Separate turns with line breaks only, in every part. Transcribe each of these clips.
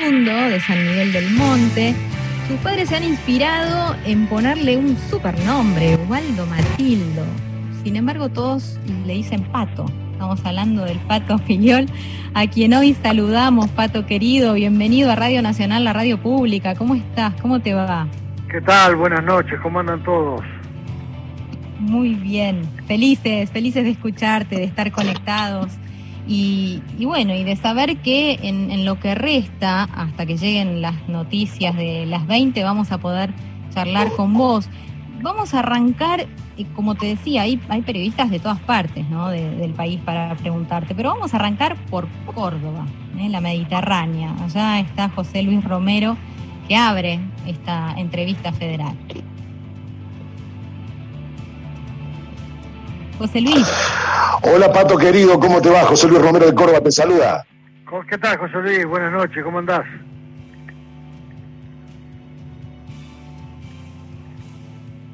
Facundo, de San Miguel del Monte. Sus padres se han inspirado en ponerle un supernombre, Waldo Matildo. Sin embargo, todos le dicen Pato. Estamos hablando del Pato Filiol, a quien hoy saludamos, Pato querido. Bienvenido a Radio Nacional, la radio pública. ¿Cómo estás? ¿Cómo te va?
¿Qué tal? Buenas noches. ¿Cómo andan todos?
Muy bien. Felices, felices de escucharte, de estar conectados. Y, bueno, y de saber que en, lo que resta, hasta que lleguen las noticias de las 20, vamos a poder charlar con vos. Vamos a arrancar como te decía, hay, hay periodistas de todas partes ¿no? del país para preguntarte, pero vamos a arrancar por Córdoba, ¿eh? la Mediterránea. Allá está José Luis Romero, que abre esta entrevista federal. José Luis.
Hola Pato querido, ¿cómo te va? José Luis Romero de Córdoba te saluda.
¿Qué tal José Luis? Buenas noches, ¿cómo andás?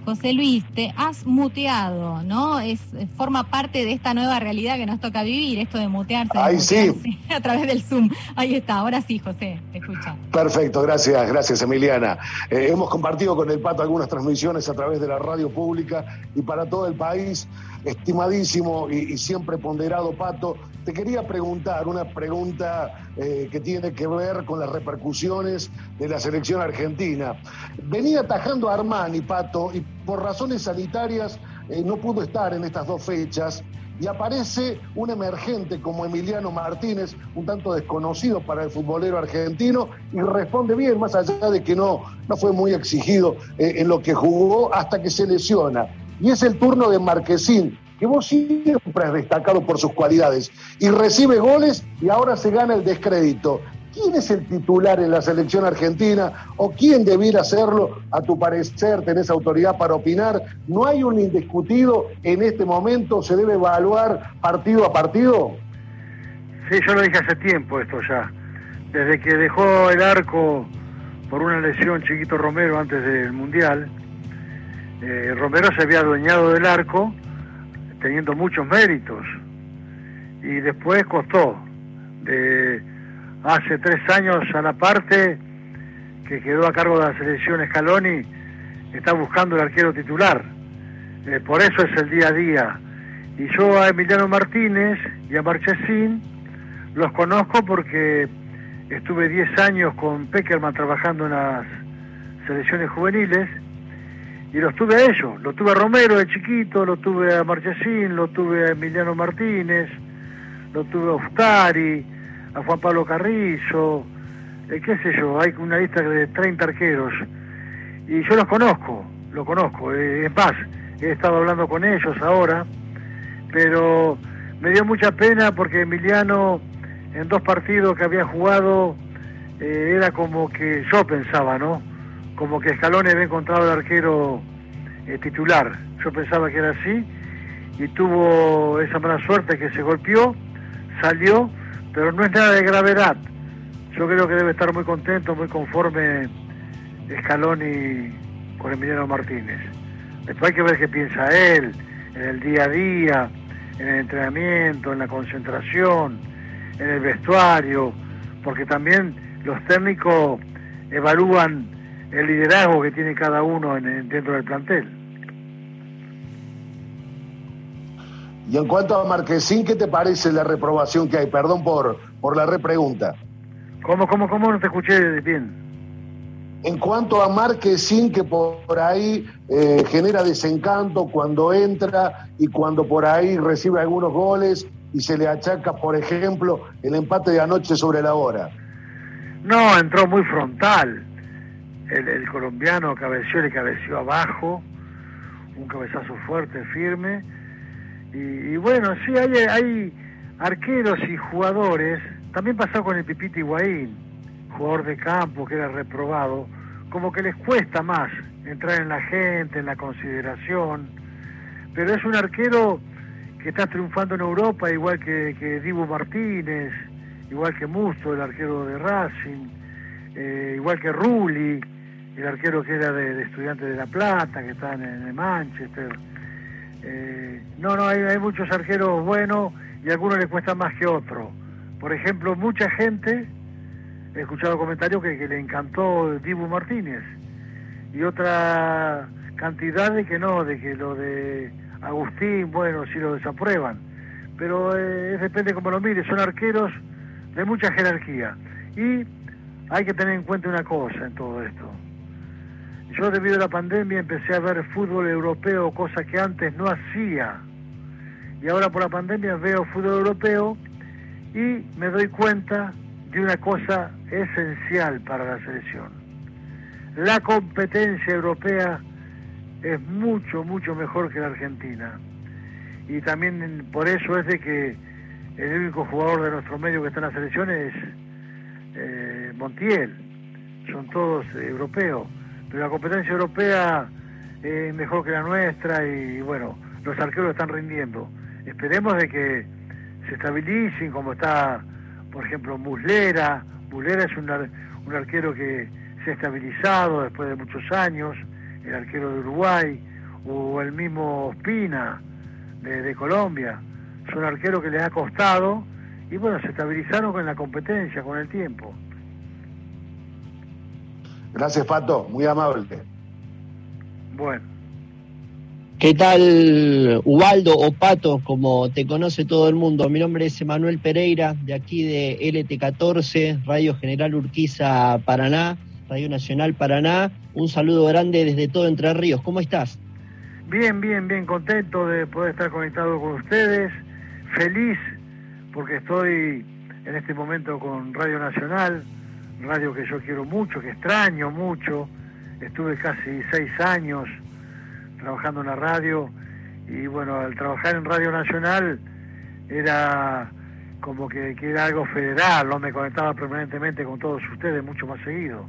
José Luis, te has muteado, ¿no? Es forma parte de esta nueva realidad que nos toca vivir, esto de mutearse.
Ahí sí.
A través del Zoom. Ahí está, ahora sí, José, te escucha.
Perfecto, gracias, gracias Emiliana. Eh, hemos compartido con el Pato algunas transmisiones a través de la radio pública y para todo el país. Estimadísimo y, siempre ponderado Pato, te quería preguntar una pregunta eh, que tiene que ver con las repercusiones de la selección argentina. Venía atajando a Armani, Pato, y por razones sanitarias eh, no pudo estar en estas dos fechas y aparece un emergente como Emiliano Martínez, un tanto desconocido para el futbolero argentino, y responde bien, más allá de que no, no fue muy exigido eh, en lo que jugó hasta que se lesiona. Y es el turno de Marquesín, que vos siempre has destacado por sus cualidades, y recibe goles y ahora se gana el descrédito. ¿Quién es el titular en la selección argentina o quién debiera hacerlo? A tu parecer, tenés autoridad para opinar. ¿No hay un indiscutido en este momento? ¿Se debe evaluar partido a partido?
Sí, yo lo dije hace tiempo esto ya. Desde que dejó el arco por una lesión Chiquito Romero antes del Mundial, eh, Romero se había adueñado del arco teniendo muchos méritos y después costó de hace tres años a la parte que quedó a cargo de la selección Scaloni, está buscando el arquero titular. Eh, por eso es el día a día. Y yo a Emiliano Martínez y a Marchesín los conozco porque estuve 10 años con Peckerman trabajando en las selecciones juveniles y los tuve a ellos. Lo tuve a Romero de chiquito, lo tuve a Marchesín, lo tuve a Emiliano Martínez, lo tuve a Ustari, a Juan Pablo Carrizo, eh, qué sé yo, hay una lista de 30 arqueros. Y yo los conozco, lo conozco. Eh, es más, he estado hablando con ellos ahora, pero me dio mucha pena porque Emiliano en dos partidos que había jugado eh, era como que yo pensaba, ¿no? Como que Escalón había encontrado el arquero titular. Yo pensaba que era así y tuvo esa mala suerte que se golpeó, salió pero no es nada de gravedad. Yo creo que debe estar muy contento, muy conforme Scaloni con Emiliano Martínez. Después hay que ver qué piensa él en el día a día, en el entrenamiento, en la concentración, en el vestuario, porque también los técnicos evalúan el liderazgo que tiene cada uno dentro del plantel.
Y en cuanto a Marquesín, ¿qué te parece la reprobación que hay? Perdón por, por la repregunta.
¿Cómo, cómo, cómo? No te escuché bien.
En cuanto a Marquesín, que por ahí eh, genera desencanto cuando entra y cuando por ahí recibe algunos goles y se le achaca, por ejemplo, el empate de anoche sobre la hora.
No, entró muy frontal. El, el colombiano cabeció, le cabeció abajo, un cabezazo fuerte, firme y, bueno, sí, hay, hay arqueros y jugadores, también pasó con el Pipito Higuaín, jugador de campo que era reprobado, como que les cuesta más entrar en la gente, en la consideración, pero es un arquero que está triunfando en Europa, igual que, que Dibu Martínez, igual que Musto, el arquero de Racing, eh, igual que Rulli, el arquero que era de, Estudiantes de La Plata, que está en, en Manchester. Eh, no, no, hay, muchos arqueros buenos y a algunos les cuesta más que otros. Por ejemplo, mucha gente he escuchado comentarios que, que le encantó Dibu Martínez y otra cantidad de que no, de que lo de Agustín, bueno, si lo desaprueban. Pero eh, depende como lo mire, son arqueros de mucha jerarquía. Y hay que tener en cuenta una cosa en todo esto. Yo debido a la pandemia empecé a ver fútbol europeo, cosa que antes no hacía. Y ahora por la pandemia veo fútbol europeo y me doy cuenta de una cosa esencial para la selección. La competencia europea es mucho, mucho mejor que la Argentina. Y también por eso es de que el único jugador de nuestro medio que está en la selección es eh, Montiel. Son todos europeos. Pero la competencia europea es mejor que la nuestra y bueno, los arqueros están rindiendo. Esperemos de que se estabilicen como está, por ejemplo, Muslera. Muslera es un, un arquero que se ha estabilizado después de muchos años el arquero de Uruguay, o el mismo Ospina de, Colombia. Son arqueros que les ha costado y bueno, se estabilizaron con la competencia, con el tiempo.
Gracias, Pato, muy amable.
Bueno.
¿Qué tal, Ubaldo o Pato, como te conoce todo el mundo? Mi nombre es Emanuel Pereira, de aquí de LT14, Radio General Urquiza, Paraná. Radio Nacional Paraná. Un saludo grande desde todo Entre Ríos. ¿Cómo estás?
Bien, bien, bien contento de poder estar conectado con ustedes. Feliz porque estoy en este momento con Radio Nacional, radio que yo quiero mucho, que extraño mucho. Estuve casi seis años trabajando en la radio y bueno, al trabajar en Radio Nacional era como que, que, era algo federal, no me conectaba permanentemente con todos ustedes mucho más seguido.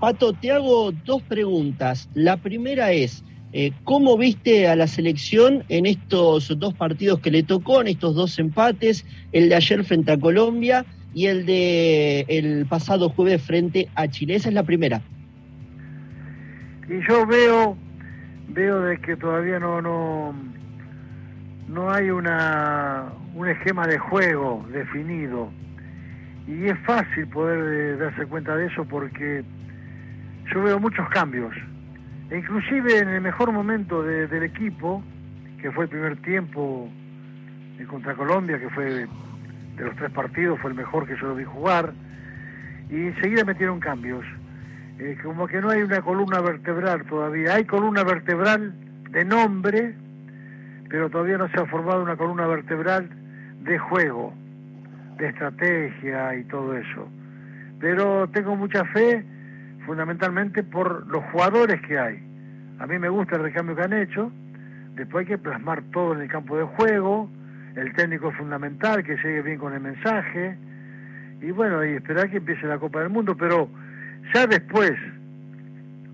Pato, te hago dos preguntas. La primera es, eh, ¿cómo viste a la selección en estos dos partidos que le tocó, en estos dos empates, el de ayer frente a Colombia y el de el pasado jueves frente a Chile? Esa es la primera.
Y yo veo, veo de que todavía no, no, no hay una, un esquema de juego definido. Y es fácil poder eh, darse cuenta de eso porque yo veo muchos cambios. E inclusive en el mejor momento del equipo, que fue el primer tiempo contra Colombia, que fue de los tres partidos, fue el mejor que yo lo vi jugar, y enseguida metieron cambios. Eh, como que no hay una columna vertebral todavía. Hay columna vertebral de nombre, pero todavía no se ha formado una columna vertebral de juego, de estrategia y todo eso. Pero tengo mucha fe fundamentalmente por los jugadores que hay. A mí me gusta el recambio que han hecho, después hay que plasmar todo en el campo de juego, el técnico es fundamental, que llegue bien con el mensaje, y bueno, y esperar que empiece la Copa del Mundo, pero ya después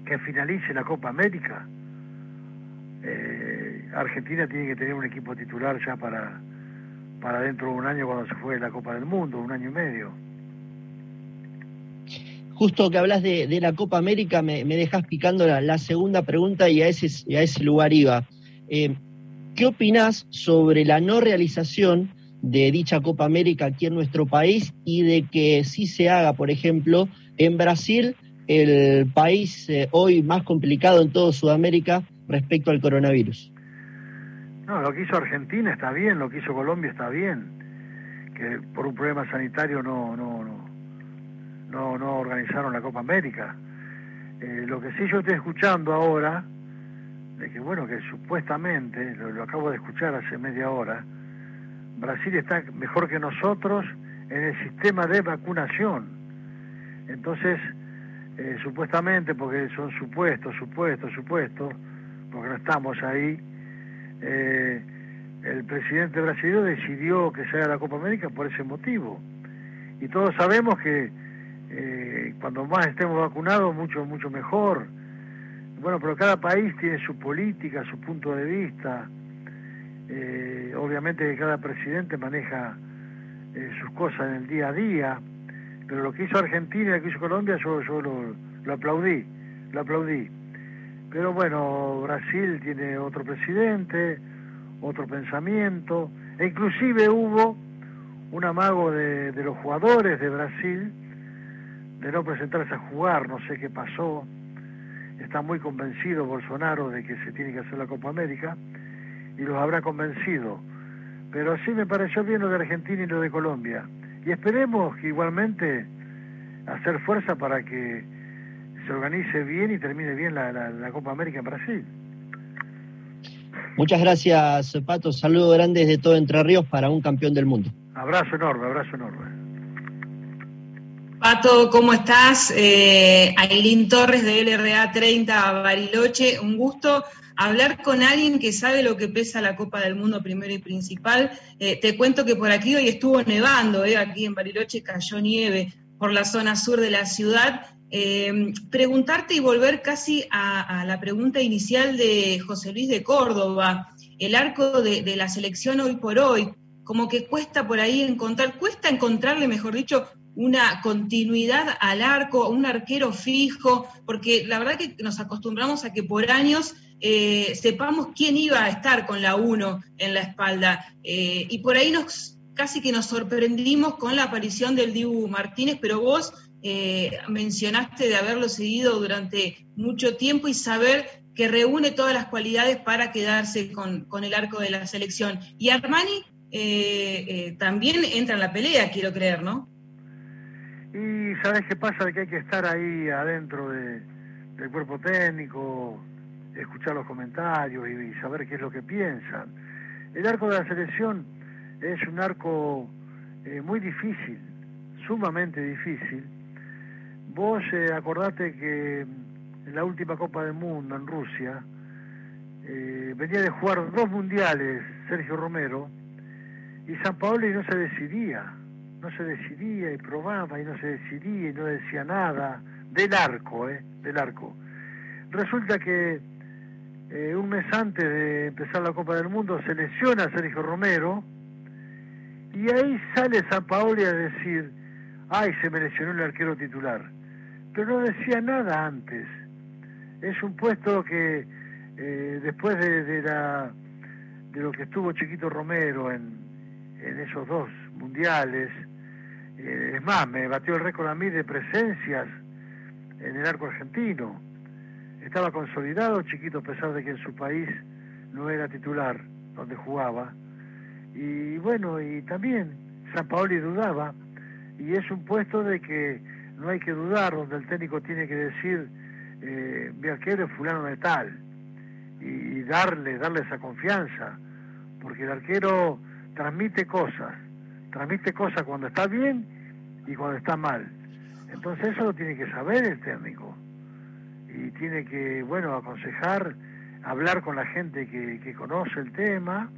que finalice la Copa América, eh, Argentina tiene que tener un equipo titular ya para, para dentro de un año cuando se fue la Copa del Mundo, un año y medio
justo que hablas de, la Copa América, me, dejas picando la, segunda pregunta y a ese, a ese lugar iba. Eh, ¿Qué opinas sobre la no realización de dicha Copa América aquí en nuestro país y de que sí se haga, por ejemplo, en Brasil, el país eh, hoy más complicado en toda Sudamérica respecto al coronavirus?
No, lo que hizo Argentina está bien, lo que hizo Colombia está bien, que por un problema sanitario no, no, no, no, no organizaron la Copa América. Eh, lo que sí yo estoy escuchando ahora, de que bueno, que supuestamente, lo, acabo de escuchar hace media hora, Brasil está mejor que nosotros en el sistema de vacunación. Entonces, eh, supuestamente, porque son supuestos, supuestos, supuestos, porque no estamos ahí, eh, el presidente brasileño decidió que se haga la Copa América por ese motivo. Y todos sabemos que eh, cuando más estemos vacunados, mucho, mucho mejor. Bueno, pero cada país tiene su política, su punto de vista. Eh, obviamente que cada presidente maneja eh, sus cosas en el día a día, pero lo que hizo Argentina y lo que hizo Colombia yo, yo lo, aplaudí, lo aplaudí. Pero bueno, Brasil tiene otro presidente, otro pensamiento, e inclusive hubo un amago de los jugadores de Brasil de no presentarse a jugar, no sé qué pasó, está muy convencido Bolsonaro de que se tiene que hacer la Copa América y los habrá convencido. Pero sí me pareció bien lo de Argentina y lo de Colombia. Y esperemos que igualmente hacer fuerza para que se organice bien y termine bien la, la, Copa América en Brasil.
Muchas gracias, Pato. Saludos grandes de todo Entre Ríos para un campeón del mundo.
Abrazo enorme, abrazo enorme.
Pato, ¿cómo estás? Eh, Ailín Torres de LRA 30 Bariloche, un gusto hablar con alguien que sabe lo que pesa la Copa del Mundo primero y principal. Eh, te cuento que por aquí hoy estuvo nevando, eh, aquí en Bariloche cayó nieve por la zona sur de la ciudad. Eh, preguntarte y volver casi a, la pregunta inicial de José Luis de Córdoba, el arco de, de la selección hoy por hoy, como que cuesta por ahí encontrar, cuesta encontrarle, mejor dicho, una continuidad al arco, un arquero fijo, porque la verdad que nos acostumbramos a que por años eh, sepamos quién iba a estar con la 1 en la espalda. Eh, y por ahí nos casi que nos sorprendimos con la aparición del Dibu Martínez, pero vos eh, mencionaste de haberlo seguido durante mucho tiempo y saber que reúne todas las cualidades para quedarse con, con el arco de la selección. Y Armani también entra en la pelea, quiero creer, ¿no?
Y sabes qué pasa, que hay que estar ahí adentro de, del cuerpo técnico, escuchar los comentarios y, saber qué es lo que piensan. El arco de la selección es un arco eh, muy difícil, sumamente difícil. Vos eh, acordate que en la última Copa del Mundo en Rusia eh, venía de jugar dos mundiales Sergio Romero y San Paolo no se decidía no se decidía y probaba y no se decidía y no decía nada del arco, ¿eh? Del arco. Resulta que eh, un mes antes de empezar la Copa del Mundo se lesiona a Sergio Romero y ahí sale San Paoli a decir, ay, se me lesionó el arquero titular. Pero no decía nada antes. Es un puesto que eh, después de, de, la, de lo que estuvo Chiquito Romero en, en esos dos mundiales, eh, es más, me batió el récord a mí de presencias en el arco argentino. Estaba consolidado chiquito a pesar de que en su país no era titular donde jugaba. Y bueno, y también San Paoli dudaba, y es un puesto de que no hay que dudar, donde el técnico tiene que decir, eh, mi arquero es fulano de tal, y darle, darle esa confianza, porque el arquero transmite cosas, transmite cosas cuando está bien y cuando está mal. Entonces eso lo tiene que saber el técnico y tiene que, bueno, aconsejar, hablar con la gente que, que conoce el tema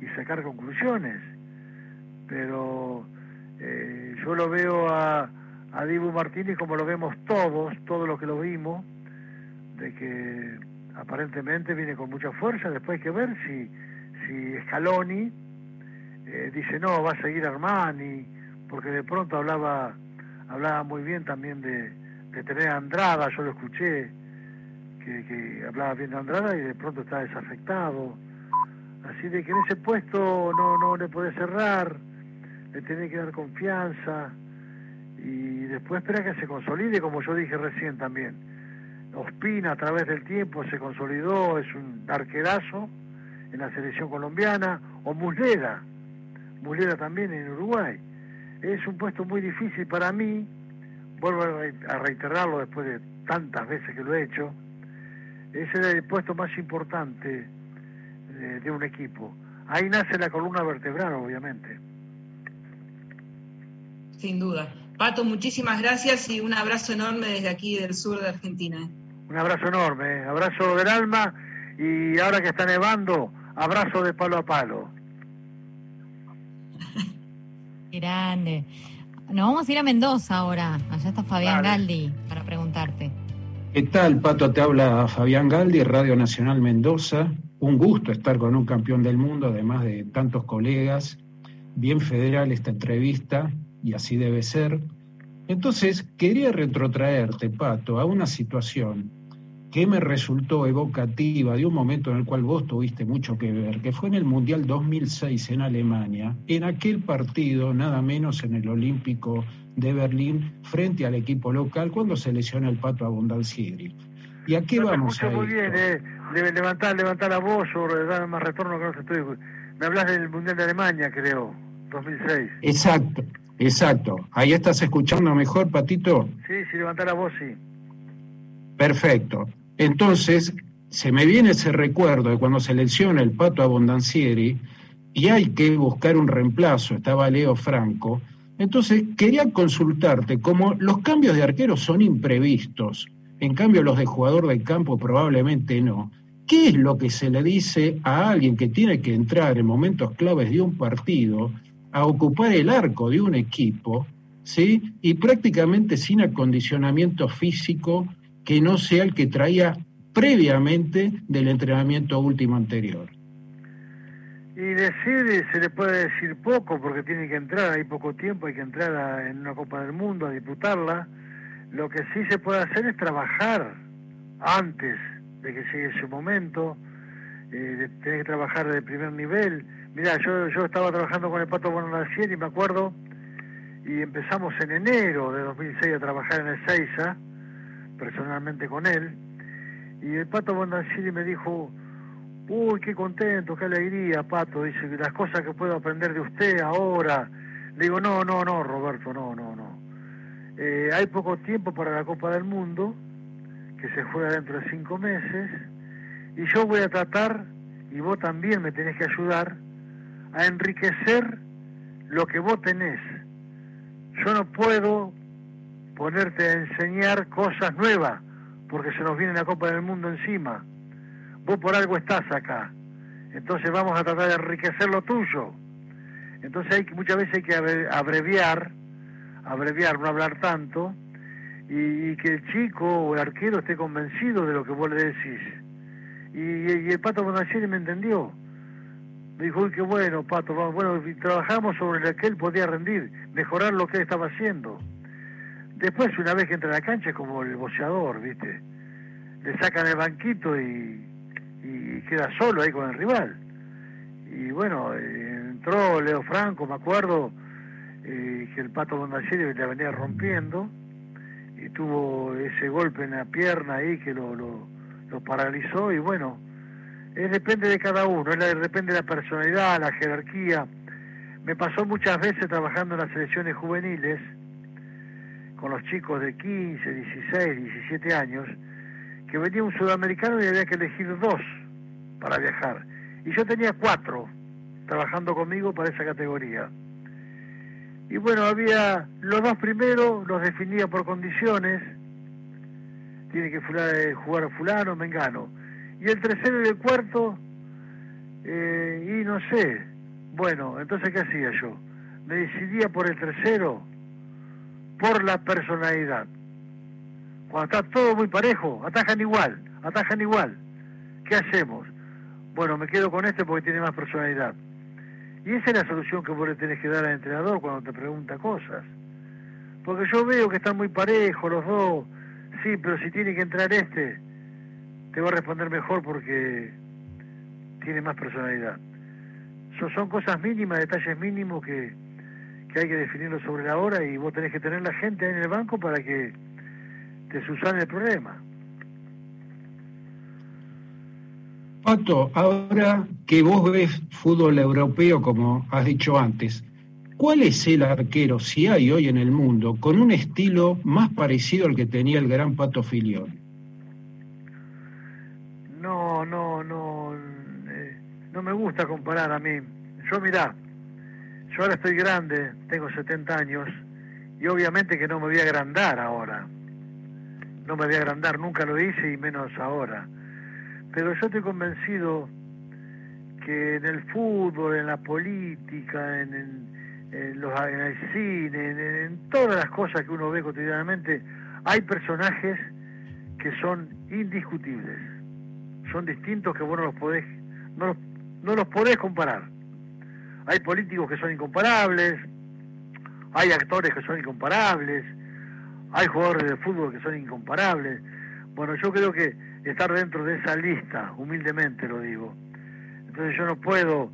y sacar conclusiones. Pero eh, yo lo veo a, a Dibu Martínez como lo vemos todos, todos los que lo vimos, de que aparentemente viene con mucha fuerza, después hay que ver si, si Scaloni eh, dice no, va a seguir Armani, porque de pronto hablaba, hablaba muy bien también de, tener a Andrada, yo lo escuché, que, hablaba bien de Andrada y de pronto está desafectado. Así de que en ese puesto no, no le puede cerrar, le tiene que dar confianza y después espera que se consolide, como yo dije recién también. Ospina a través del tiempo se consolidó, es un arquerazo en la selección colombiana, o Muslera, Muslera también en Uruguay. Es un puesto muy difícil para mí, vuelvo a reiterarlo después de tantas veces que lo he hecho, es el puesto más importante de, un equipo. Ahí nace la columna vertebral, obviamente.
Sin duda. Pato, muchísimas gracias y un abrazo enorme desde aquí del sur de Argentina.
Un abrazo enorme, abrazo del alma y ahora que está nevando, abrazo de palo a palo.
Grande. Nos vamos a ir a Mendoza ahora. Allá está Fabián Galdi para preguntarte.
¿Qué tal, Pato? Te habla Fabián Galdi, Radio Nacional Mendoza. Un gusto estar con un campeón del mundo, además de tantos colegas. Bien federal esta entrevista y así debe ser. Entonces, quería retrotraerte, Pato, a una situación que me resultó evocativa de un momento en el cual vos tuviste mucho que ver, que fue en el Mundial 2006 en Alemania, en aquel partido, nada menos en el Olímpico de Berlín, frente al equipo local, cuando se lesiona el Pato Abondancieri. ¿Y a qué vamos a
muy bien, eh. levantar, levantar la voz o dar más retorno que no estoy... Me hablas del Mundial de Alemania, creo, 2006.
Exacto, exacto. Ahí estás escuchando mejor, Patito.
Sí, sí, levantar la voz, sí.
Perfecto. Entonces, se me viene ese recuerdo de cuando selecciona el Pato Abondancieri y hay que buscar un reemplazo, estaba Leo Franco. Entonces, quería consultarte, como los cambios de arquero son imprevistos, en cambio los de jugador de campo probablemente no, ¿qué es lo que se le dice a alguien que tiene que entrar en momentos claves de un partido a ocupar el arco de un equipo, ¿sí? Y prácticamente sin acondicionamiento físico que no sea el que traía previamente del entrenamiento último anterior.
Y decir, se le puede decir poco porque tiene que entrar, hay poco tiempo, hay que entrar en una Copa del Mundo a disputarla. Lo que sí se puede hacer es trabajar antes de que llegue ese momento, eh, tener que trabajar de primer nivel. Mira, yo, yo estaba trabajando con el Pato Bonacier y me acuerdo, y empezamos en enero de 2006 a trabajar en el Seiza, personalmente con él, y el Pato Bondancieri me dijo, uy, qué contento, qué alegría, Pato, dice, las cosas que puedo aprender de usted ahora. Le digo, no, no, no, Roberto, no, no, no. Eh, hay poco tiempo para la Copa del Mundo, que se juega dentro de cinco meses, y yo voy a tratar, y vos también me tenés que ayudar, a enriquecer lo que vos tenés. Yo no puedo ponerte a enseñar cosas nuevas, porque se nos viene la Copa del Mundo encima. Vos por algo estás acá. Entonces vamos a tratar de enriquecer lo tuyo. Entonces hay, muchas veces hay que abreviar, abreviar, no hablar tanto, y, que el chico o el arquero esté convencido de lo que vos le decís. Y, el Pato Bonacieri me entendió. Me dijo, uy, qué bueno, Pato, bueno, trabajamos sobre lo que él podía rendir, mejorar lo que él estaba haciendo. Después, una vez que entra a la cancha, es como el boxeador, ¿viste? Le sacan el banquito y, queda solo ahí con el rival. Y bueno, eh, entró Leo Franco, me acuerdo, eh, que el Pato Bondacieri le venía rompiendo y tuvo ese golpe en la pierna ahí que lo, lo, paralizó y bueno, es, depende de cada uno, es, depende de la personalidad, la jerarquía. Me pasó muchas veces trabajando en las selecciones juveniles, con los chicos de 15, 16, 17 años, que venía un sudamericano y había que elegir dos para viajar. Y yo tenía cuatro trabajando conmigo para esa categoría. Y bueno, había los dos primeros, los definía por condiciones, tiene que eh, jugar fulano, mengano. Y el tercero y el cuarto, eh, y no sé, bueno, entonces ¿qué hacía yo? Me decidía por el tercero por la personalidad. Cuando está todo muy parejo, atajan igual, atajan igual. ¿Qué hacemos? Bueno, me quedo con este porque tiene más personalidad. Y esa es la solución que vos le tenés que dar al entrenador cuando te pregunta cosas. Porque yo veo que están muy parejos los dos. Sí, pero si tiene que entrar este, te va a responder mejor porque tiene más personalidad. son cosas mínimas, detalles mínimos que, que hay que definirlo sobre la hora y vos tenés que tener la gente ahí en el banco para que te susane el problema.
Pato, ahora que vos ves fútbol europeo, como has dicho antes, ¿cuál es el arquero, si hay hoy en el mundo, con un estilo más parecido al que tenía el gran Pato Filión?
No, no, no, eh, no me gusta comparar a mí. Yo mirá, yo ahora estoy grande, tengo 70 años, y obviamente que no me voy a agrandar ahora. No me voy a agrandar, nunca lo hice y menos ahora. Pero yo estoy convencido que en el fútbol, en la política, en, los, el cine, en, todas las cosas que uno ve cotidianamente, hay personajes que son indiscutibles. Son distintos que vos no los podés, no no los podés comparar hay políticos que son incomparables, hay actores que son incomparables, hay jugadores de fútbol que son incomparables. Bueno, yo creo que, estar dentro de esa lista, humildemente lo digo. Entonces yo no puedo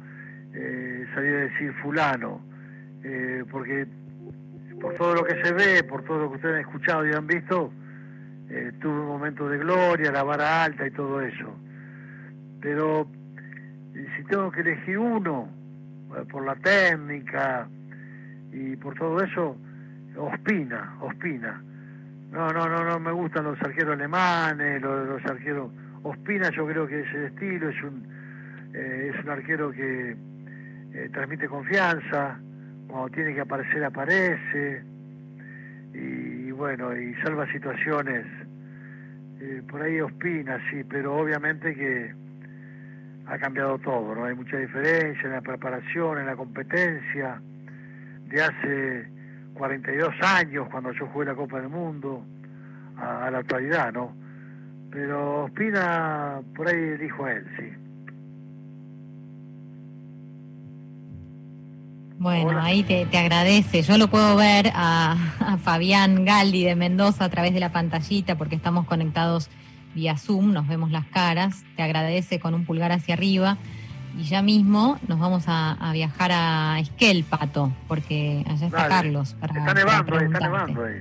eh, salir a decir fulano, eh, porque por todo lo que se ve, por todo lo que ustedes han escuchado y han visto, eh, tuve un momento de gloria, la vara alta y todo eso. Pero si tengo que elegir uno, por la técnica y por todo eso, Ospina, Ospina. No, no, no, no me gustan los arqueros alemanes, los, arqueros. Ospina yo creo que ese estilo es un, eh, es un arquero que eh, transmite confianza, cuando tiene que aparecer aparece, y, bueno, y salva situaciones. Eh, por ahí Ospina, sí, pero obviamente que ha cambiado todo, ¿no? Hay mucha diferencia en la preparación, en la competencia, de hace 42 años cuando yo jugué la Copa del Mundo a, la actualidad, ¿no? Pero Ospina, por ahí elijo a él, sí.
Bueno, ahí te, agradece. Yo lo puedo ver a, a, Fabián Galdi de Mendoza a través de la pantallita porque estamos conectados vía Zoom, nos vemos las caras. Te agradece con un pulgar hacia arriba y ya mismo nos vamos a, viajar a Esquel, Pato, porque allá está Carlos.
está nevando, está nevando ahí.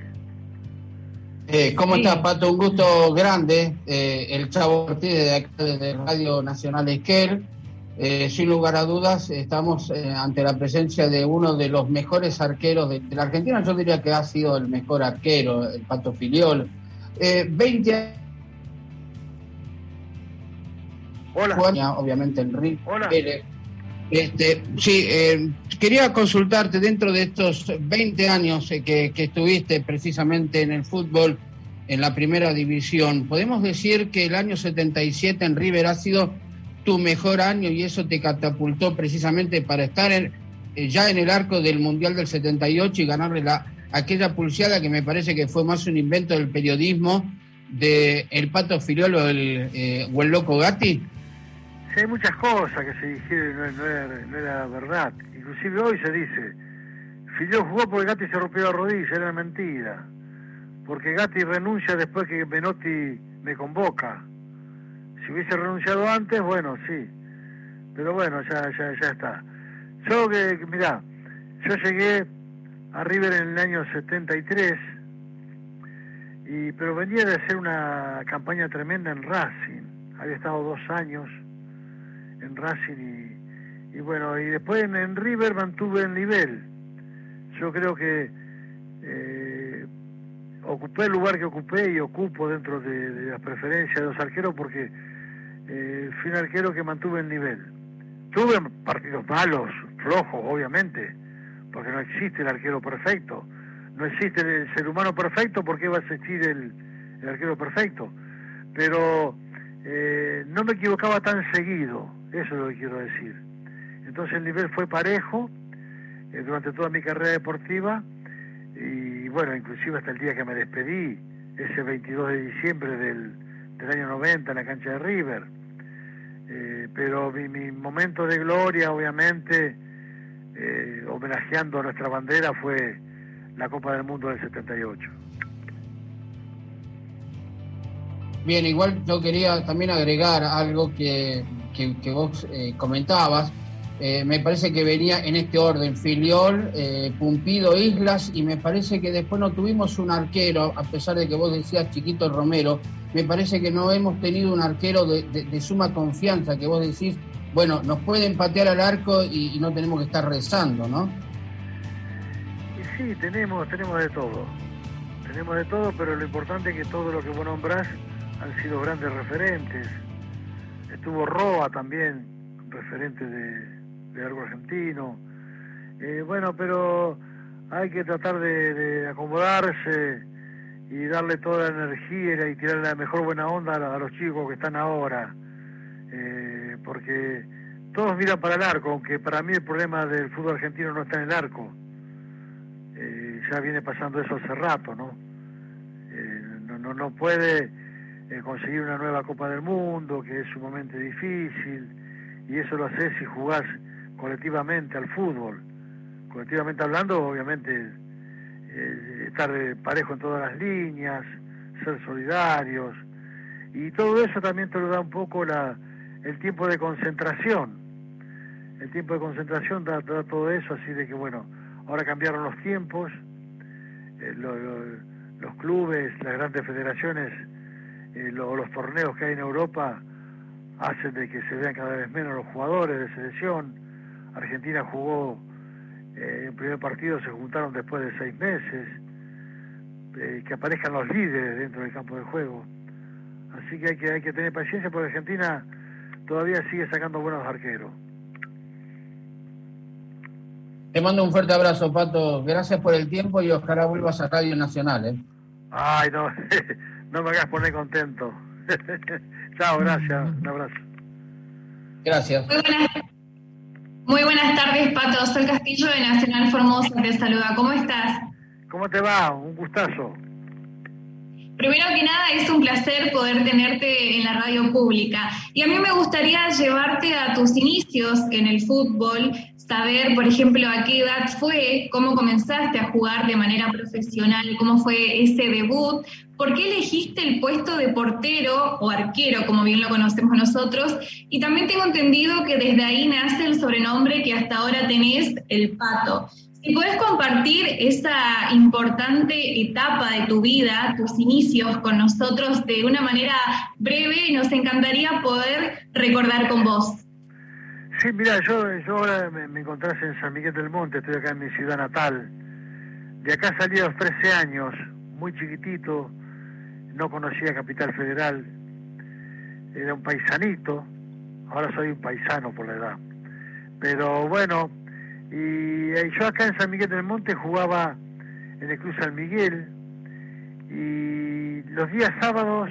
Eh, ¿Cómo estás, Pato? Un gusto grande. Eh, el Chavo Ortiz de, Radio Nacional Esquel. Eh, sin lugar a dudas, estamos ante la presencia de uno de los mejores arqueros de, la Argentina. Yo diría que ha sido el mejor arquero, el Pato Filiol. 20 Hola. obviamente Enrique Hola. Este, sí, eh, quería consultarte dentro de estos 20 años eh, que, estuviste precisamente en el fútbol en la primera división. ¿Podemos decir que el año 77 en River ha sido tu mejor año y eso te catapultó precisamente para estar en, eh, ya en el arco del Mundial del 78 y ganarle la, aquella pulseada que me parece que fue más un invento del periodismo de el Pato Filiolo el, o el Loco Gatti?
Hay muchas cosas que se dijeron y no, era, verdad. Inclusive hoy se dice, Filiol jugó porque Gatti se rompió la rodilla, era mentira. Porque Gatti renuncia después que Menotti me convoca. Si hubiese renunciado antes, bueno, sí. Pero bueno, ya, ya, ya está. Yo que, mirá, yo llegué a River en el año 73, y, pero venía de hacer una campaña tremenda en Racing. Había estado dos años en Racing y, bueno, y después en, River mantuve el nivel. Yo creo que eh, ocupé el lugar que ocupé y ocupo dentro de, las preferencias de los arqueros porque eh, fui un arquero que mantuve el nivel. Tuve partidos malos, flojos, obviamente, porque no existe el arquero perfecto. No existe el ser humano perfecto, porque va a existir el, el arquero perfecto? Pero eh, no me equivocaba tan seguido eso es lo que quiero decir. Entonces el nivel fue parejo eh, durante toda mi carrera deportiva y bueno, inclusive hasta el día que me despedí, ese 22 de diciembre del, año 90 en la cancha de River. Eh, pero mi, momento de gloria, obviamente, eh, homenajeando a nuestra bandera, fue la Copa del Mundo del 78.
Bien, igual yo quería también agregar algo que que, vos eh, comentabas, eh, me parece que venía en este orden, Filiol, eh, Pumpido, Islas, y me parece que después no tuvimos un arquero, a pesar de que vos decías Chiquito Romero, me parece que no hemos tenido un arquero de, suma confianza, que vos decís, bueno, nos pueden patear al arco y, no tenemos que estar rezando, ¿no?
sí, tenemos, tenemos de todo, tenemos de todo, pero lo importante es que todo lo que vos nombrás han sido grandes referentes estuvo Roa también, referente de, algo argentino. Eh, bueno, pero hay que tratar de, acomodarse y darle toda la energía y tirarle la mejor buena onda a, los chicos que están ahora. Eh, porque todos miran para el arco, aunque para mí el problema del fútbol argentino no está en el arco. Eh, ya viene pasando eso hace rato, ¿no? no, no, no puede conseguir una nueva Copa del Mundo, que es sumamente difícil, y eso lo haces si jugás colectivamente al fútbol. Colectivamente hablando, obviamente, eh, estar parejo en todas las líneas, ser solidarios, Y todo eso también te lo da un poco la, el tiempo de concentración. El tiempo de concentración da, todo eso, así de que bueno, ahora cambiaron los tiempos, eh, los clubes, las grandes federaciones, eh, los torneos que hay en Europa hacen de que se vean cada vez menos los jugadores de selección. Argentina jugó eh, el primer partido, se juntaron después de seis meses, eh, que aparezcan los líderes dentro del campo de juego. Así que hay que, hay que tener paciencia porque Argentina todavía sigue sacando buenos arqueros.
Te mando un fuerte abrazo, Pato. Gracias por el tiempo y ojalá vuelvas a Radio Nacional. ¿eh?
Ay, no, no me hagas poner contento. Chao, gracias. Un abrazo.
Gracias.
Muy buenas, tardes, Pato. Soy Castillo de Nacional Formosa. Te saluda. ¿Cómo estás?
¿Cómo te va? Un gustazo.
Primero que nada, es un placer poder tenerte en la radio pública. Y a mí me gustaría llevarte a tus inicios en el fútbol, saber, por ejemplo, a qué edad fue, cómo comenzaste a jugar de manera profesional, cómo fue ese debut, por qué elegiste el puesto de portero o arquero, como bien lo conocemos nosotros, y también tengo entendido que desde ahí nace el sobrenombre que hasta ahora tenés, el pato. Si puedes compartir esa importante etapa de tu vida, tus inicios con nosotros de una manera breve, nos encantaría poder recordar con vos.
Sí, mira, yo, yo ahora me, me en San Miguel del Monte, estoy acá en mi ciudad natal. De acá salí a los 13 años, muy chiquitito, no conocía Capital Federal, era un paisanito, ahora soy un paisano por la edad. Pero bueno, y eh, yo acá en San Miguel del Monte jugaba en el Club San Miguel y los días sábados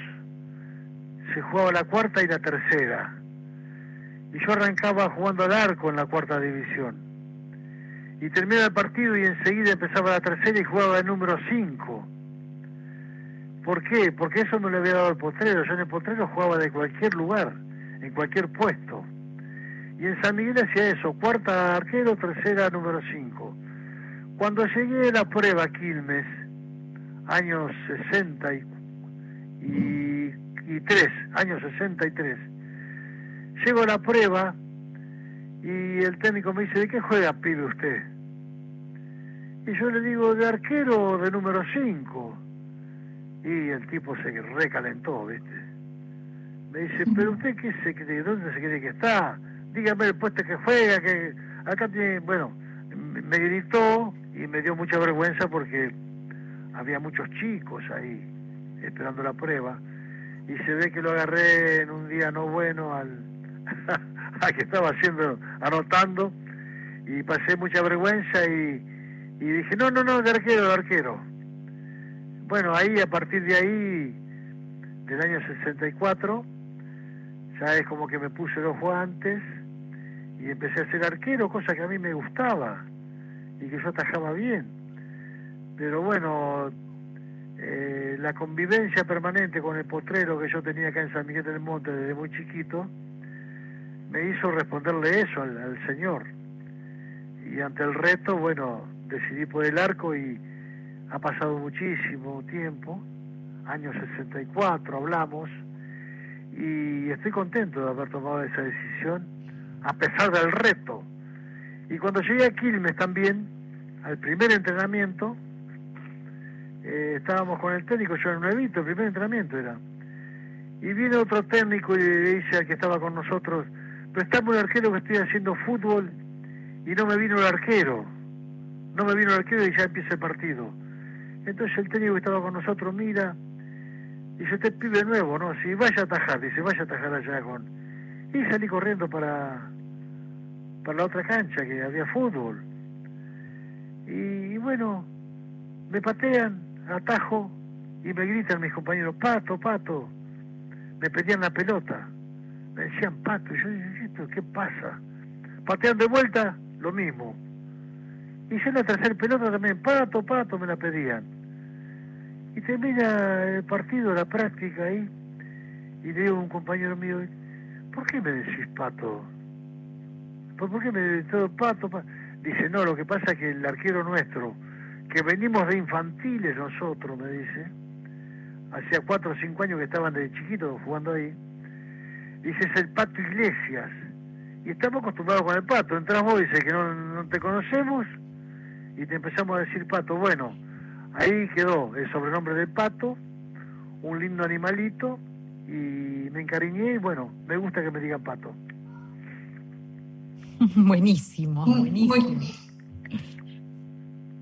se jugaba la cuarta y la tercera. Y yo arrancaba jugando al arco en la cuarta división. Y terminaba el partido y enseguida empezaba la tercera y jugaba el número 5. ¿Por qué? Porque eso me lo había dado el potrero. Yo en el potrero jugaba de cualquier lugar, en cualquier puesto. Y en San Miguel hacía eso, cuarta arquero, tercera número 5. Cuando llegué a la prueba Quilmes, años 60 y, y, 3, años 63, llego a la prueba y el técnico me dice, ¿de qué juega pibe usted? Y yo le digo, de arquero de número 5. Y el tipo se recalentó, ¿viste? Me dice, ¿pero usted qué se cree? ¿Dónde se cree que está? dígame el puesto que juega, que acá tiene, bueno, me gritó y me dio mucha vergüenza porque había muchos chicos ahí esperando la prueba y se ve que lo agarré en un día no bueno al a que estaba haciendo anotando y pasé mucha vergüenza y, dije no no no de arquero de arquero bueno ahí a partir de ahí del año 64 ya es como que me puse los guantes y empecé a ser arquero, cosa que a mí me gustaba y que yo atajaba bien. Pero bueno, eh, la convivencia permanente con el potrero que yo tenía acá en San Miguel del Monte desde muy chiquito, me hizo responderle eso al, Señor. Y ante el reto, bueno, decidí por el arco y ha pasado muchísimo tiempo, año 64 hablamos, y estoy contento de haber tomado esa decisión a pesar del reto. Y cuando llegué a Quilmes también, al primer entrenamiento, eh, estábamos con el técnico, yo era nuevito, el primer entrenamiento era. Y viene otro técnico y le dice al que estaba con nosotros, prestame un arquero que estoy haciendo fútbol y no me vino el arquero. No me vino el arquero y ya empieza el partido. Entonces el técnico que estaba con nosotros mira, y dice, este pibe nuevo, ¿no? Si vaya a atajar, dice, vaya a atajar allá con y salí corriendo para, para la otra cancha, que había fútbol. Y, bueno, me patean, atajo, y me gritan mis compañeros, pato, pato. Me pedían la pelota. Me decían pato. Yo dije, ¿qué pasa? Patean de vuelta, lo mismo. Y en la tercera pelota también, pato, pato, me la pedían. Y termina el partido, la práctica ahí. Y le digo a un compañero mío, ¿por qué me decís pato? ¿Por qué me decís todo pato, Dice, no, lo que pasa es que el arquero nuestro, que venimos de infantiles nosotros, me dice, hacía cuatro o cinco años que estaban desde chiquitos jugando ahí. Dice, es el Pato Iglesias. Y estamos acostumbrados con el Pato. Entramos, dice que no, no te conocemos y te empezamos a decir Pato. Bueno, ahí quedó el sobrenombre del Pato, un lindo animalito y me encariñé y bueno, me gusta que me digan Pato.
buenísimo, buenísimo.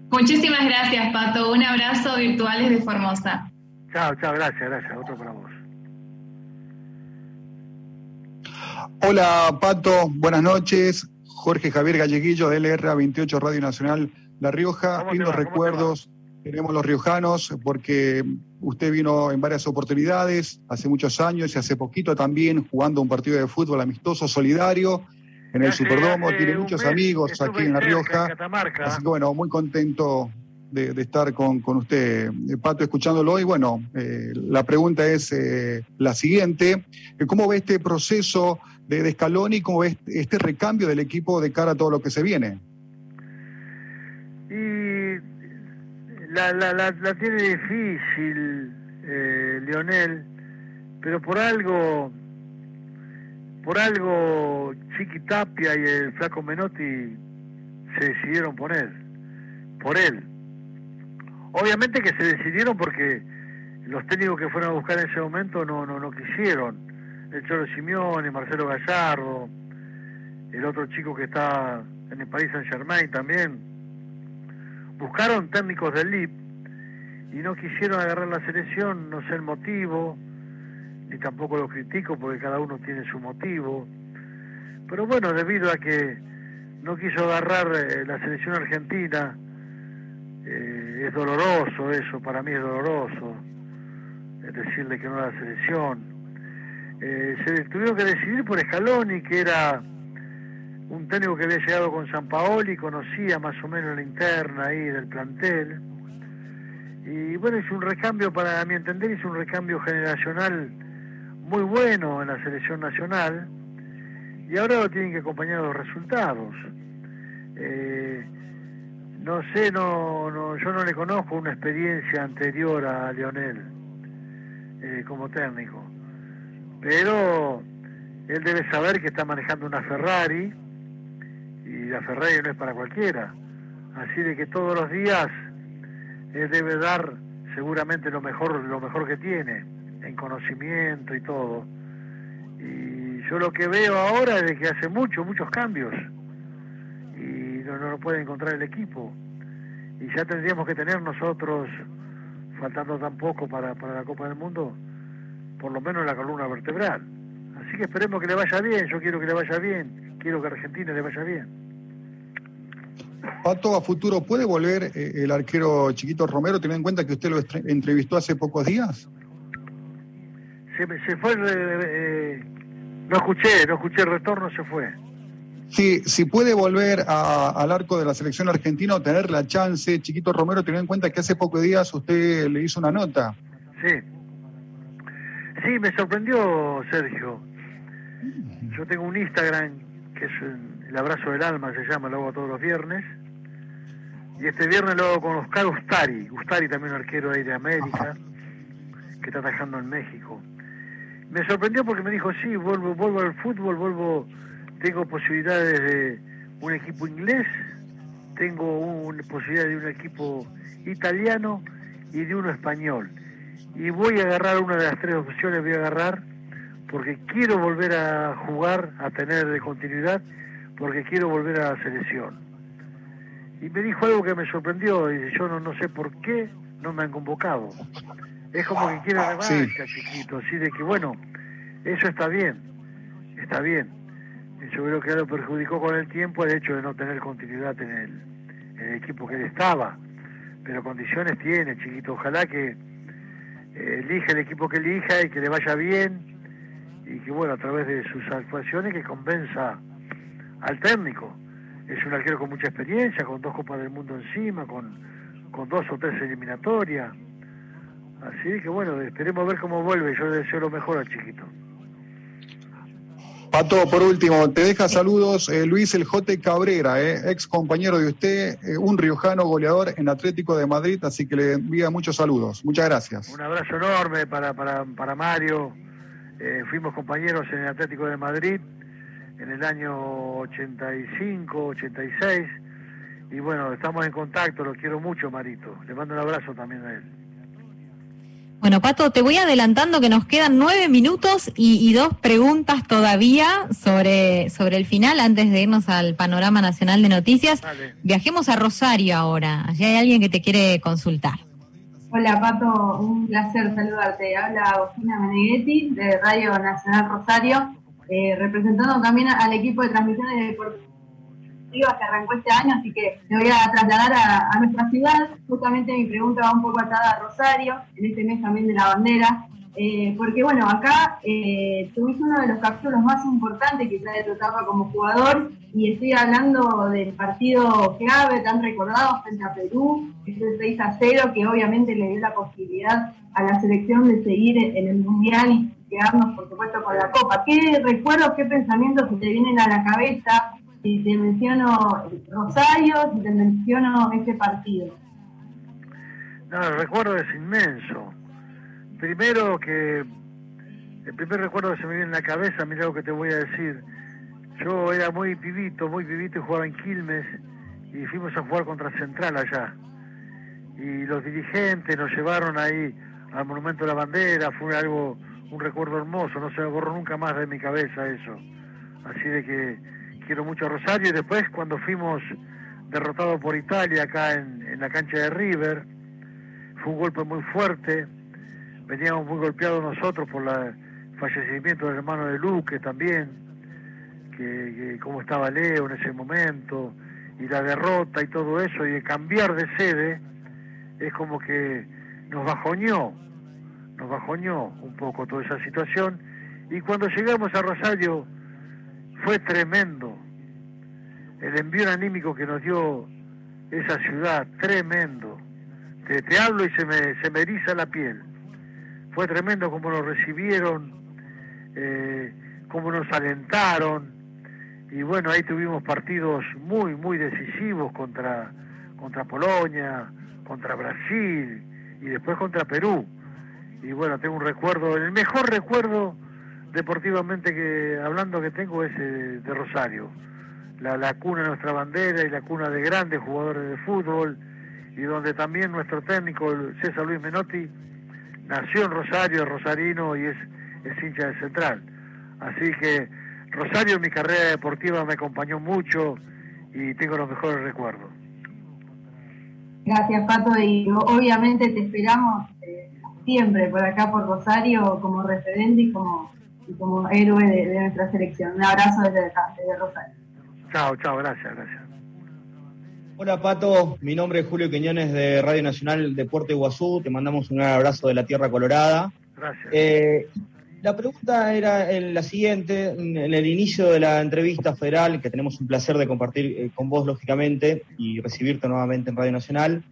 Muchísimas gracias, Pato. Un abrazo virtual desde Formosa.
Chao, chao, gracias, gracias. Otro para vos.
Hola, Pato. Buenas noches. Jorge Javier Galleguillo de LRA 28 Radio Nacional La Rioja. Lindos recuerdos tenemos los riojanos porque usted vino en varias oportunidades, hace muchos años y hace poquito también jugando un partido de fútbol amistoso solidario en el Superdomo, tiene muchos amigos aquí en La Rioja. Así que bueno, muy contento de, estar con, usted, eh, Pato, escuchándolo. Y bueno, eh, la pregunta es eh, la siguiente. ¿Cómo ve este proceso de, de Scaloni? ¿Cómo ve este recambio del equipo de cara a todo lo que se viene?
Y la, la, la, tiene difícil, Leonel, pero por algo por algo Chiqui Tapia y el Flaco Menotti se decidieron poner, por él. Obviamente que se decidieron porque los técnicos que fueron a buscar en ese momento no, no, no quisieron. El Cholo Simeone, Marcelo Gallardo, el otro chico que está en el país Saint Germain también. Buscaron técnicos del LIP y no quisieron agarrar la selección, no sé el motivo, ni tampoco lo critico porque cada uno tiene su motivo. Pero bueno, debido a que no quiso agarrar eh, la selección argentina, eh, es doloroso eso, para mí es doloroso, es decirle que no a la selección. Eh, se tuvieron que decidir por Scaloni, que era un técnico que había llegado con San Paoli, conocía más o menos la interna ahí del plantel. Y bueno, es un recambio, para mi entender, es un recambio generacional muy bueno en la selección nacional y ahora lo tienen que acompañar los resultados. Eh, no sé, no, no, yo no le conozco una experiencia anterior a Leonel eh, como técnico, pero él debe saber que está manejando una Ferrari y la Ferrari no es para cualquiera, así de que todos los días él debe dar seguramente lo mejor, lo mejor que tiene en conocimiento y todo. Y yo lo que veo ahora es que hace mucho, muchos cambios y no, no puede encontrar el equipo. Y ya tendríamos que tener nosotros, faltando tan poco para, para la Copa del Mundo, por lo menos la columna vertebral. Así que esperemos que le vaya bien, yo quiero que le vaya bien, quiero que a Argentina le vaya bien.
Pato, a futuro, ¿puede volver eh, el arquero Chiquito Romero, teniendo en cuenta que usted lo entrevistó hace pocos días?
se, fue, eh, no escuché, no escuché el retorno, se fue.
Sí, si puede volver al arco de la selección argentina o tener la chance, Chiquito Romero, teniendo en cuenta que hace pocos días usted le hizo una nota.
Sí. Sí, me sorprendió, Sergio. Yo tengo un Instagram que es el abrazo del alma, se llama, lo hago todos los viernes. Y este viernes lo hago con Oscar Ustari, Ustari también arquero ahí de América, que está trabajando en México me sorprendió porque me dijo, sí, vuelvo, vuelvo al fútbol, vuelvo, tengo posibilidades de un equipo inglés, tengo una posibilidad de un equipo italiano y de uno español. Y voy a agarrar una de las tres opciones, voy a agarrar porque quiero volver a jugar, a tener de continuidad, porque quiero volver a la selección. Y me dijo algo que me sorprendió, y yo no, no sé por qué no me han convocado. Es como que quiere revancha, chiquito, así de que bueno, eso está bien, está bien. Yo creo que lo perjudicó con el tiempo el hecho de no tener continuidad en el, equipo que él estaba. Pero condiciones tiene, chiquito. Ojalá que elija el equipo que elija y que le vaya bien y que, bueno, a través de sus actuaciones que convenza al técnico. Es un arquero con mucha experiencia, con dos Copas del Mundo encima, con, con dos o tres eliminatorias. Así que bueno, esperemos ver cómo vuelve. Yo le deseo lo mejor al chiquito.
Pato, por último, te deja saludos eh, Luis El Jote Cabrera, eh, ex compañero de usted, eh, un riojano goleador en Atlético de Madrid, así que le envía muchos saludos. Muchas gracias.
Un abrazo enorme para, para, para Mario. fuimos compañeros en el Atlético de Madrid en el año 85, 86. Y bueno, estamos en contacto, lo quiero mucho, Marito. Le mando un abrazo también a él.
Bueno, Pato, te voy adelantando que nos quedan nueve minutos y, dos preguntas todavía sobre, sobre el final antes de irnos al panorama nacional de noticias. Viajemos a Rosario ahora. Allí hay alguien que te quiere consultar.
Hola, Pato, un placer saludarte. Habla Agustina Meneghetti de Radio Nacional Rosario, eh, representando también al equipo de transmisiones de deportes que arrancó este año, así que me voy a trasladar a, nuestra ciudad. Justamente mi pregunta va un poco atada a Rosario, en este mes también de la bandera, eh, porque bueno, acá eh, tuviste uno de los capítulos más importantes que trae tu etapa como jugador, y estoy hablando del partido clave tan recordado frente a Perú, ese 6 a 0, que obviamente le dio la posibilidad a la selección de seguir en el Mundial y quedarnos, por supuesto, con la Copa. ¿Qué recuerdos, qué pensamientos te vienen a la cabeza si te menciono Rosario, si te menciono este partido.
No, el recuerdo es inmenso. Primero que el primer recuerdo que se me viene en la cabeza, mira lo que te voy a decir. Yo era muy pibito, muy pibito y jugaba en Quilmes y fuimos a jugar contra Central allá. Y los dirigentes nos llevaron ahí al Monumento de la Bandera, fue algo, un recuerdo hermoso, no se borró nunca más de mi cabeza eso. Así de que quiero mucho a Rosario y después cuando fuimos derrotados por Italia acá en, la cancha de River, fue un golpe muy fuerte, veníamos muy golpeados nosotros por el fallecimiento del hermano de Luque también, que, cómo estaba Leo en ese momento, y la derrota y todo eso, y de cambiar de sede, es como que nos bajoñó, nos bajoñó un poco toda esa situación, y cuando llegamos a Rosario, fue tremendo. El envío anímico que nos dio esa ciudad, tremendo. Te, te hablo y se me, se me eriza la piel. Fue tremendo como nos recibieron, eh, como nos alentaron. Y bueno, ahí tuvimos partidos muy, muy decisivos contra, contra Polonia, contra Brasil y después contra Perú. Y bueno, tengo un recuerdo, el mejor recuerdo deportivamente que hablando que tengo es eh, de Rosario, la, cuna de nuestra bandera y la cuna de grandes jugadores de fútbol y donde también nuestro técnico César Luis Menotti nació en Rosario, es rosarino y es, es hincha del Central. Así que Rosario en mi carrera deportiva me acompañó mucho y tengo los mejores recuerdos.
Gracias Pato y obviamente te esperamos eh, siempre por acá por Rosario como referente y como como héroe de, nuestra selección. Un abrazo desde, desde Rosario.
Chao, chao, gracias, gracias.
Hola Pato, mi nombre es Julio Quiñones de Radio Nacional Deporte Iguazú, te mandamos un gran abrazo de la Tierra Colorada.
Gracias.
Eh, la pregunta era la siguiente, en el inicio de la entrevista federal, que tenemos un placer de compartir eh, con vos lógicamente y recibirte nuevamente en Radio Nacional,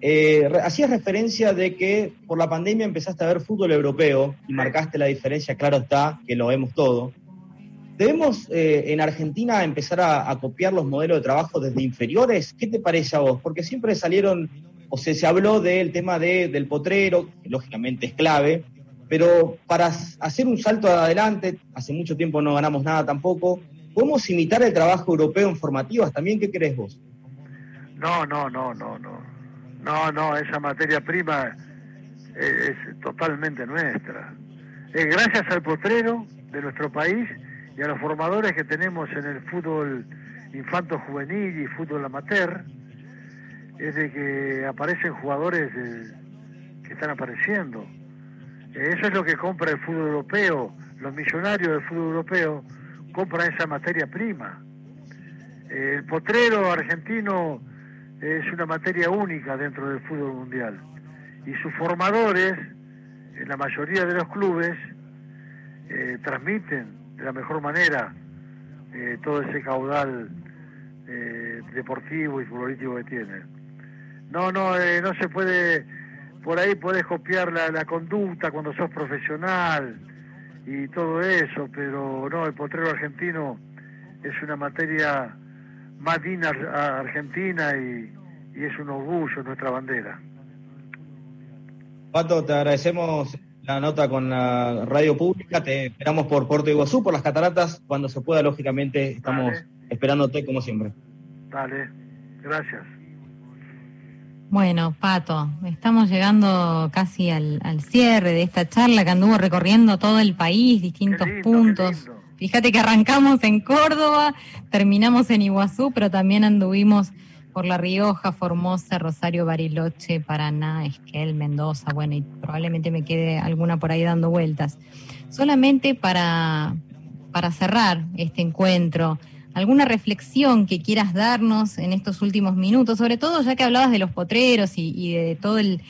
eh, hacías referencia de que por la pandemia empezaste a ver fútbol europeo y marcaste la diferencia, claro está, que lo vemos todo. ¿Debemos eh, en Argentina empezar a, copiar los modelos de trabajo desde inferiores? ¿Qué te parece a vos? Porque siempre salieron, o se, se habló del tema de, del potrero, que lógicamente es clave, pero para hacer un salto adelante, hace mucho tiempo no ganamos nada tampoco, ¿podemos imitar el trabajo europeo en formativas también? ¿Qué crees vos?
No, no, no, no, no. No, no, esa materia prima es, totalmente nuestra. Es gracias al potrero de nuestro país y a los formadores que tenemos en el fútbol infanto juvenil y fútbol amateur, es de que aparecen jugadores que están apareciendo. Eso es lo que compra el fútbol europeo. Los millonarios del fútbol europeo compran esa materia prima. El potrero argentino es una materia única dentro del fútbol mundial. Y sus formadores, en la mayoría de los clubes, eh, transmiten de la mejor manera eh, todo ese caudal eh, deportivo y futbolístico que tienen. No, no, no se puede, por ahí podés copiar la, la conducta cuando sos profesional, y todo eso, pero no, el potrero argentino es una materia más digna Argentina y, y es un orgullo nuestra bandera.
Pato, te agradecemos la nota con la radio pública, te esperamos por Puerto Iguazú, por las cataratas, cuando se pueda, lógicamente, estamos esperándote como siempre.
Dale, gracias.
Bueno, Pato, estamos llegando casi al, cierre de esta charla que anduvo recorriendo todo el país, distintos puntos. Fíjate que arrancamos en Córdoba, terminamos en Iguazú, pero también anduvimos por La Rioja, Formosa, Rosario, Bariloche, Paraná, Esquel, Mendoza, bueno, y probablemente me quede alguna por ahí dando vueltas. Solamente para, para cerrar este encuentro, alguna reflexión que quieras darnos en estos últimos minutos, sobre todo ya que hablabas de los potreros y, de todo el,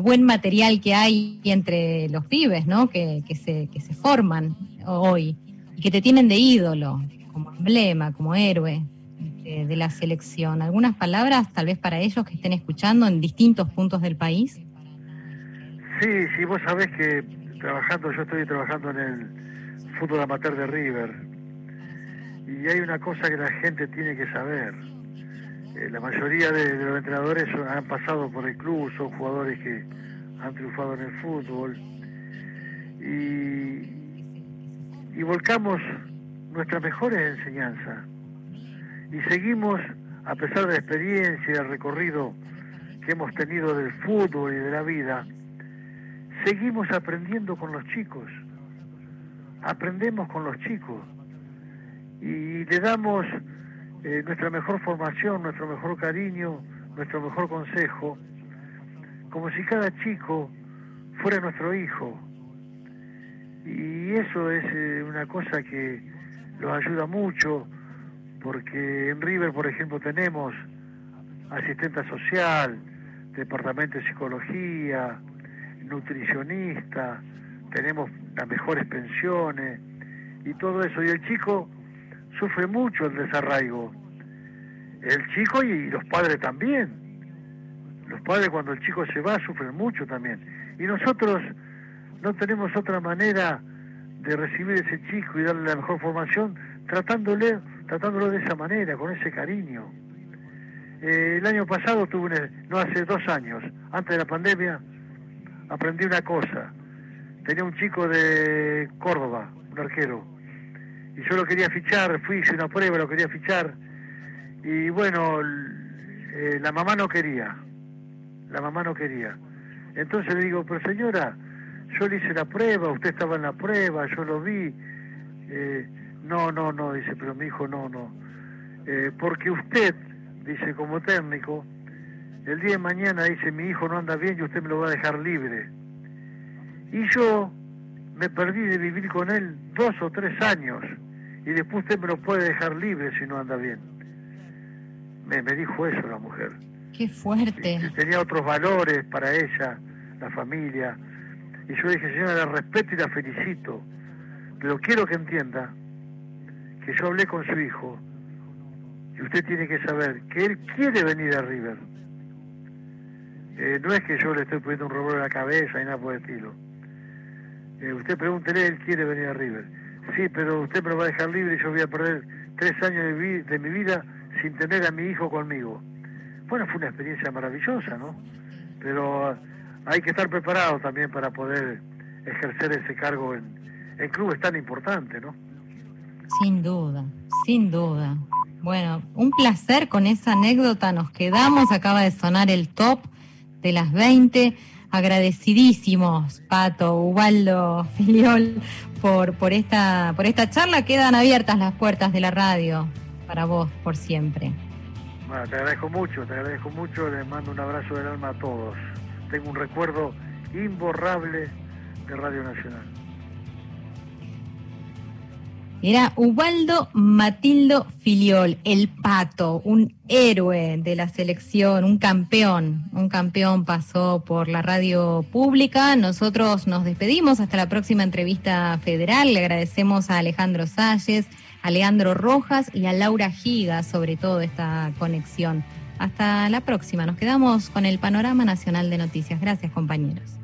buen material que hay entre los pibes, ¿no? Que, se, que se forman hoy y que te tienen de ídolo, como emblema, como héroe de, la selección. ¿Algunas palabras tal vez para ellos que estén escuchando en distintos puntos del país?
Sí, sí, vos sabés que trabajando, yo estoy trabajando en el fútbol amateur de River y hay una cosa que la gente tiene que saber. Eh, la mayoría de, los entrenadores han pasado por el club, son jugadores que han triunfado en el fútbol. Y, y volcamos nuestras mejores enseñanzas. Y seguimos, a pesar de la experiencia y del recorrido que hemos tenido del fútbol y de la vida, seguimos aprendiendo con los chicos. Aprendemos con los chicos y le damos eh, nuestra mejor formación, nuestro mejor cariño, nuestro mejor consejo, como si cada chico fuera nuestro hijo. Y eso es eh, una cosa que nos ayuda mucho, porque en River, por ejemplo, tenemos asistente social, departamento de psicología, nutricionista, tenemos las mejores pensiones y todo eso. Y el chico sufre mucho el desarraigo. El chico y los padres también. Los padres cuando el chico se va sufren mucho también. Y nosotros no tenemos otra manera de recibir ese chico y darle la mejor formación tratándole, tratándolo de esa manera, con ese cariño. Eh, el año pasado tuve, no hace dos años, antes de la pandemia, aprendí una cosa. Tenía un chico de Córdoba, un arquero, y yo lo quería fichar, fui, hice una prueba, lo quería fichar, y bueno, eh, la mamá no quería, la mamá no quería. Entonces le digo, pero señora, yo le hice la prueba, usted estaba en la prueba, yo lo vi. Eh, no, no, no, dice, pero mi hijo no, no. Eh, porque usted, dice, como técnico, el día de mañana dice, mi hijo no anda bien y usted me lo va a dejar libre. Y yo me perdí de vivir con él dos o tres años y después usted me lo puede dejar libre si no anda bien. Me, me dijo eso la mujer.
Qué fuerte.
tenía otros valores para ella, la familia. Y yo dije, señora, la respeto y la felicito, pero quiero que entienda que yo hablé con su hijo y usted tiene que saber que él quiere venir a River. Eh, no es que yo le estoy poniendo un robot en la cabeza y nada por el estilo eh, usted pregúntele, él quiere venir a River. Sí, pero usted me lo va a dejar libre y yo voy a perder tres años de, mi vida sin tener a mi hijo conmigo. Bueno, fue una experiencia maravillosa, ¿no? Pero hay que estar preparado también para poder ejercer ese cargo en, en clubes tan importantes, ¿no?
Sin duda, sin duda. Bueno, un placer con esa anécdota. Nos quedamos, acaba de sonar el top de las 20 agradecidísimos, Pato, Ubaldo, Filiol, por, por, esta, por esta charla. Quedan abiertas las puertas de la radio para vos por siempre.
Bueno, te agradezco mucho, te agradezco mucho, les mando un abrazo del alma a todos. Tengo un recuerdo imborrable de Radio Nacional.
Era Ubaldo Matildo Filiol, el pato, un héroe de la selección, un campeón, un campeón pasó por la radio pública. Nosotros nos despedimos hasta la próxima entrevista federal. Le agradecemos a Alejandro Salles, a Leandro Rojas y a Laura Giga sobre todo esta conexión. Hasta la próxima. Nos quedamos con el panorama nacional de noticias. Gracias, compañeros.